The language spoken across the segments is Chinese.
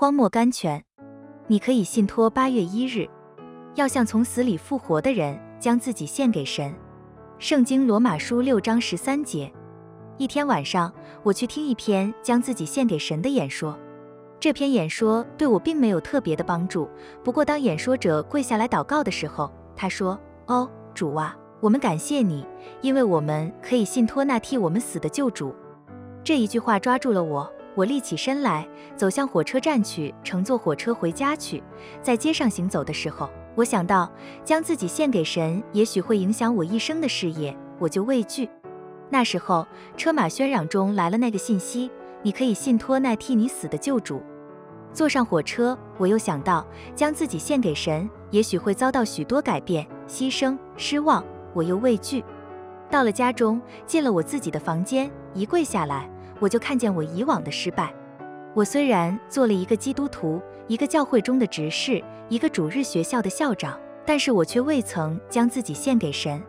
荒漠甘泉。你可以信托八月一日，要像从死里复活的人，将自己献给神。圣经罗马书六章十三节。一天晚上，我去听一篇将自己献给神的演说。这篇演说对我并没有特别的帮助。不过，当演说者跪下来祷告的时候，他说：“哦，主啊，我们感谢你，因为我们可以信托那替我们死的救主。”这一句话抓住了我，我立起身来，走向火车站去，乘坐火车回家去。在街上行走的时候，我想到将自己献给神，也许会影响我一生的事业，我就畏惧。那时候，车马喧嚷中来了那个信息。你可以信托那替你死的救主。坐上火车，我又想到将自己献给神，也许会遭到许多改变、牺牲、失望。我又畏惧。到了家中，进了我自己的房间，一跪下来，我就看见我以往的失败。我虽然做了一个基督徒，一个教会中的执事，一个主日学校的校长，但是我却未曾将自己献给神。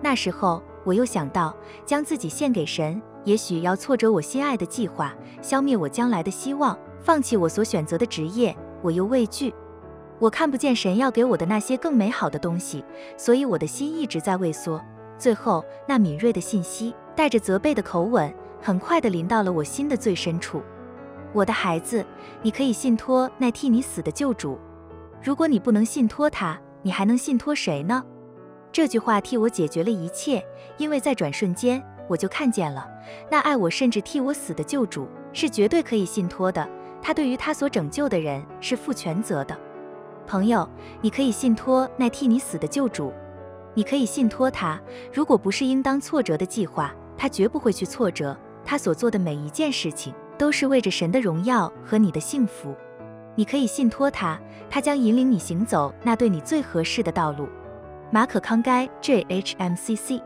那时候，我又想到将自己献给神。也许要挫折我心爱的计划，消灭我将来的希望，放弃我所选择的职业，我又畏惧。我看不见神要给我的那些更美好的东西，所以我的心一直在畏缩。最后，那敏锐的信息带着责备的口吻，很快地临到了我心的最深处。我的孩子，你可以信托那替你死的救主。如果你不能信托他，你还能信托谁呢？这句话替我解决了一切，因为在转瞬间。我就看见了，那爱我甚至替我死的救主是绝对可以信托的。他对于他所拯救的人是负全责的。朋友，你可以信托那替你死的救主，你可以信托他。如果不是应当挫折的计划，他绝不会去挫折。他所做的每一件事情都是为着神的荣耀和你的幸福。你可以信托他，他将引领你行走那对你最合适的道路。马可康该 J H M C C。